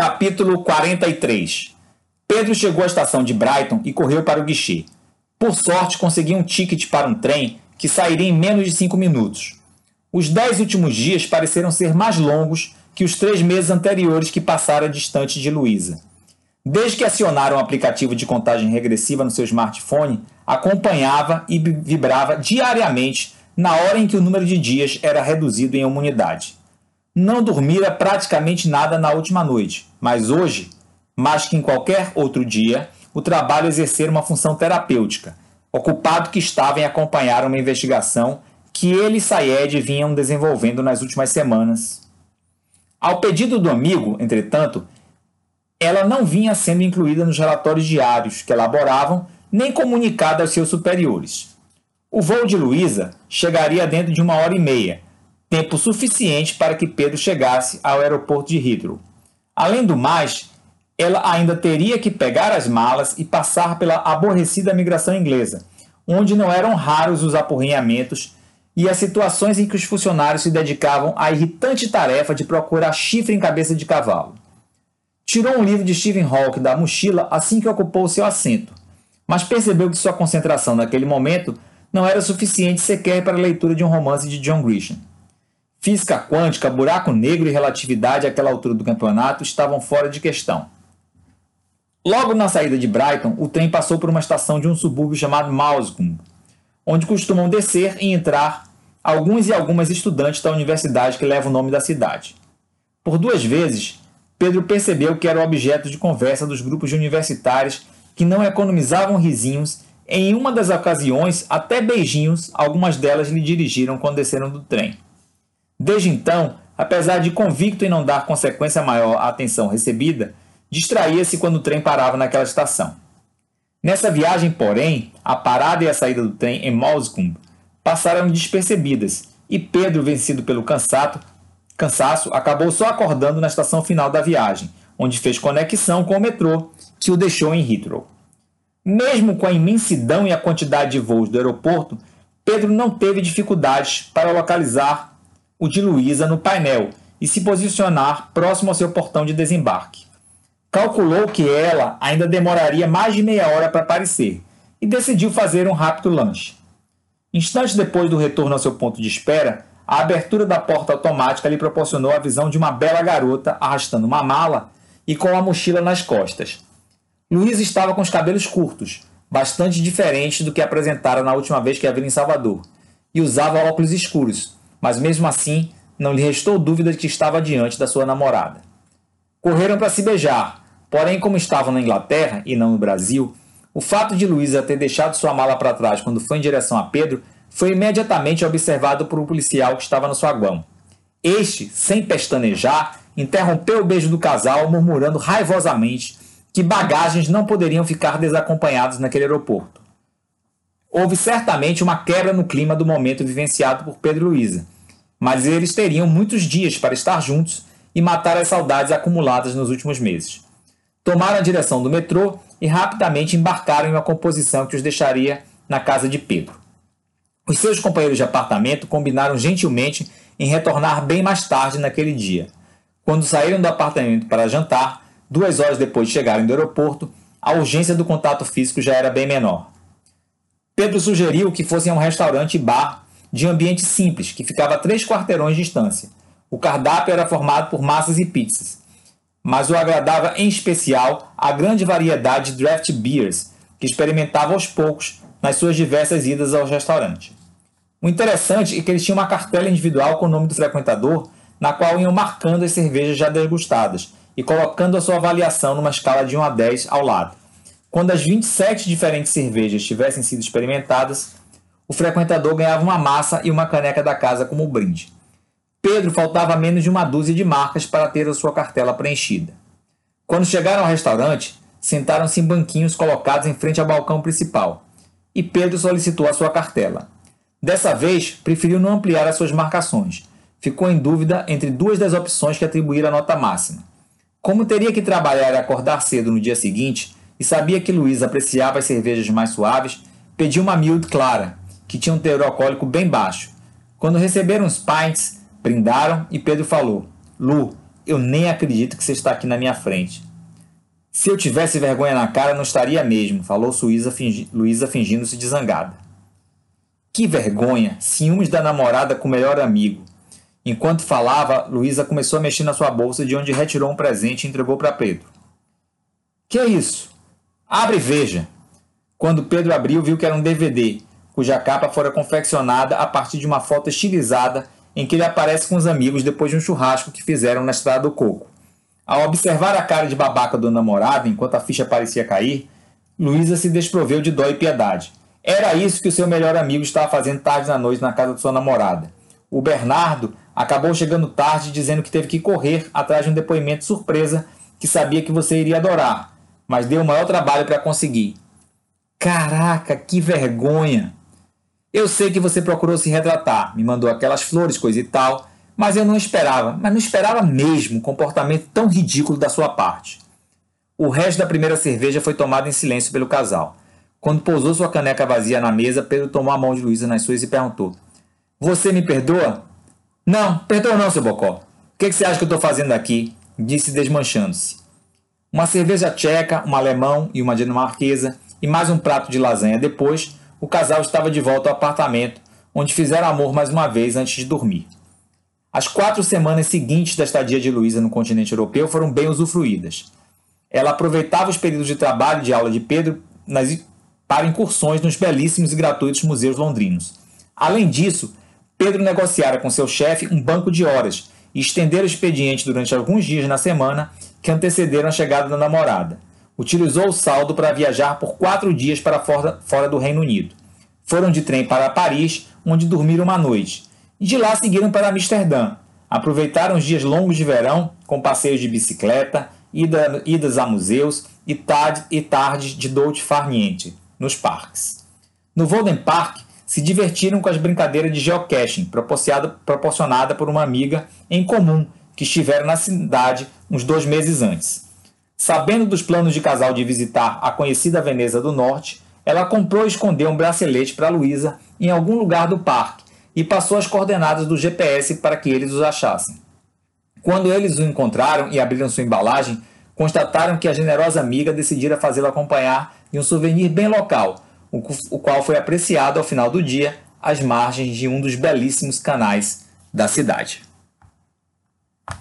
Capítulo 43 Pedro chegou à estação de Brighton e correu para o guichê. Por sorte, conseguiu um ticket para um trem que sairia em menos de cinco minutos. Os dez últimos dias pareceram ser mais longos que os três meses anteriores que passara distante de Luísa. Desde que acionaram o aplicativo de contagem regressiva no seu smartphone, acompanhava e vibrava diariamente na hora em que o número de dias era reduzido em uma unidade. Não dormira praticamente nada na última noite, mas hoje, mais que em qualquer outro dia, o trabalho exercera uma função terapêutica, ocupado que estava em acompanhar uma investigação que ele e Sayed vinham desenvolvendo nas últimas semanas. Ao pedido do amigo, entretanto, ela não vinha sendo incluída nos relatórios diários que elaboravam, nem comunicada aos seus superiores. O voo de Luísa chegaria dentro de uma hora e meia, tempo suficiente para que Pedro chegasse ao aeroporto de Heathrow. Além do mais, ela ainda teria que pegar as malas e passar pela aborrecida migração inglesa, onde não eram raros os apurrinhamentos e as situações em que os funcionários se dedicavam à irritante tarefa de procurar chifre em cabeça de cavalo. Tirou um livro de Stephen Hawking da mochila assim que ocupou seu assento, mas percebeu que sua concentração naquele momento não era suficiente sequer para a leitura de um romance de John Grisham. Física quântica, buraco negro e relatividade àquela altura do campeonato estavam fora de questão. Logo na saída de Brighton, o trem passou por uma estação de um subúrbio chamado Mousecombe, onde costumam descer e entrar alguns e algumas estudantes da universidade que leva o nome da cidade. Por duas vezes, Pedro percebeu que era objeto de conversa dos grupos de universitários que não economizavam risinhos. Em uma das ocasiões, até beijinhos, algumas delas lhe dirigiram quando desceram do trem. Desde então, apesar de convicto em não dar consequência maior à atenção recebida, distraía-se quando o trem parava naquela estação. Nessa viagem, porém, a parada e a saída do trem em Mousecombe passaram despercebidas e Pedro, vencido pelo cansato, cansaço, acabou só acordando na estação final da viagem, onde fez conexão com o metrô que o deixou em Heathrow. Mesmo com a imensidão e a quantidade de voos do aeroporto, Pedro não teve dificuldades para localizar o de Luísa no painel e se posicionar próximo ao seu portão de desembarque. Calculou que ela ainda demoraria mais de meia hora para aparecer e decidiu fazer um rápido lanche. Instantes depois do retorno ao seu ponto de espera, a abertura da porta automática lhe proporcionou a visão de uma bela garota arrastando uma mala e com uma mochila nas costas. Luísa estava com os cabelos curtos, bastante diferentes do que apresentara na última vez que a viu em Salvador, e usava óculos escuros, mas mesmo assim não lhe restou dúvida de que estava diante da sua namorada. Correram para se beijar, porém, como estavam na Inglaterra e não no Brasil, o fato de Luísa ter deixado sua mala para trás quando foi em direção a Pedro foi imediatamente observado por um policial que estava no saguão. Este, sem pestanejar, interrompeu o beijo do casal, murmurando raivosamente que bagagens não poderiam ficar desacompanhados naquele aeroporto. Houve certamente uma quebra no clima do momento vivenciado por Pedro e Luísa, mas eles teriam muitos dias para estar juntos e matar as saudades acumuladas nos últimos meses. Tomaram a direção do metrô e rapidamente embarcaram em uma composição que os deixaria na casa de Pedro. Os seus companheiros de apartamento combinaram gentilmente em retornar bem mais tarde naquele dia. Quando saíram do apartamento para jantar, duas horas depois de chegarem do aeroporto, a urgência do contato físico já era bem menor. Pedro sugeriu que fossem a um restaurante bar de ambiente simples, que ficava a três quarteirões de distância. O cardápio era formado por massas e pizzas, mas o agradava em especial a grande variedade de draft beers que experimentava aos poucos nas suas diversas idas ao restaurante. O interessante é que eles tinham uma cartela individual com o nome do frequentador, na qual iam marcando as cervejas já degustadas e colocando a sua avaliação numa escala de 1 a 10 ao lado. Quando as 27 diferentes cervejas tivessem sido experimentadas, o frequentador ganhava uma massa e uma caneca da casa como brinde. Pedro faltava menos de uma dúzia de marcas para ter a sua cartela preenchida. Quando chegaram ao restaurante, sentaram-se em banquinhos colocados em frente ao balcão principal, e Pedro solicitou a sua cartela. Dessa vez, preferiu não ampliar as suas marcações. Ficou em dúvida entre duas das opções que atribuíram a nota máxima. Como teria que trabalhar e acordar cedo no dia seguinte, e sabia que Luiz apreciava as cervejas mais suaves, pediu uma miúde clara, que tinha um teor alcoólico bem baixo. Quando receberam os pints, brindaram e Pedro falou: Lu, eu nem acredito que você está aqui na minha frente. Se eu tivesse vergonha na cara, não estaria mesmo, falou Luísa fingi fingindo-se de zangada. Que vergonha! Ciúmes da namorada com o melhor amigo. Enquanto falava, Luísa começou a mexer na sua bolsa de onde retirou um presente e entregou para Pedro. Que é isso? Abre e veja. Quando Pedro abriu, viu que era um DVD, cuja capa fora confeccionada a partir de uma foto estilizada em que ele aparece com os amigos depois de um churrasco que fizeram na Estrada do Coco. Ao observar a cara de babaca do namorado enquanto a ficha parecia cair, Luísa se desproveu de dó e piedade. Era isso que o seu melhor amigo estava fazendo tarde na noite na casa de sua namorada. O Bernardo acabou chegando tarde dizendo que teve que correr atrás de um depoimento surpresa que sabia que você iria adorar, mas deu o maior trabalho para conseguir. Caraca, que vergonha! Eu sei que você procurou se retratar, me mandou aquelas flores, coisa e tal, mas eu não esperava, mas não esperava mesmo um comportamento tão ridículo da sua parte. O resto da primeira cerveja foi tomado em silêncio pelo casal. Quando pousou sua caneca vazia na mesa, Pedro tomou a mão de Luísa nas suas e perguntou: Você me perdoa? Não, perdoa não, seu bocó. O que, que você acha que eu estou fazendo aqui? Disse desmanchando-se. Uma cerveja tcheca, um alemão e uma dinamarquesa e mais um prato de lasanha depois, o casal estava de volta ao apartamento, onde fizeram amor mais uma vez antes de dormir. As quatro semanas seguintes da estadia de Luísa no continente europeu foram bem usufruídas. Ela aproveitava os períodos de trabalho de aula de Pedro nas, para incursões nos belíssimos e gratuitos museus londrinos. Além disso, Pedro negociara com seu chefe um banco de horas e estender o expediente durante alguns dias na semana que antecederam a chegada da namorada. Utilizou o saldo para viajar por quatro dias para fora, do Reino Unido. Foram de trem para Paris, onde dormiram uma noite e de lá seguiram para Amsterdã. Aproveitaram os dias longos de verão com passeios de bicicleta, ida, idas a museus e, e tardes de dolce farniente nos parques. No Volden Park, se divertiram com as brincadeiras de geocaching proporcionada por uma amiga em comum que estiveram na cidade uns dois meses antes. Sabendo dos planos de casal de visitar a conhecida Veneza do Norte, ela comprou e escondeu um bracelete para Luísa em algum lugar do parque e passou as coordenadas do GPS para que eles os achassem. Quando eles o encontraram e abriram sua embalagem, constataram que a generosa amiga decidira fazê-lo acompanhar de um souvenir bem local, o qual foi apreciado ao final do dia às margens de um dos belíssimos canais da cidade.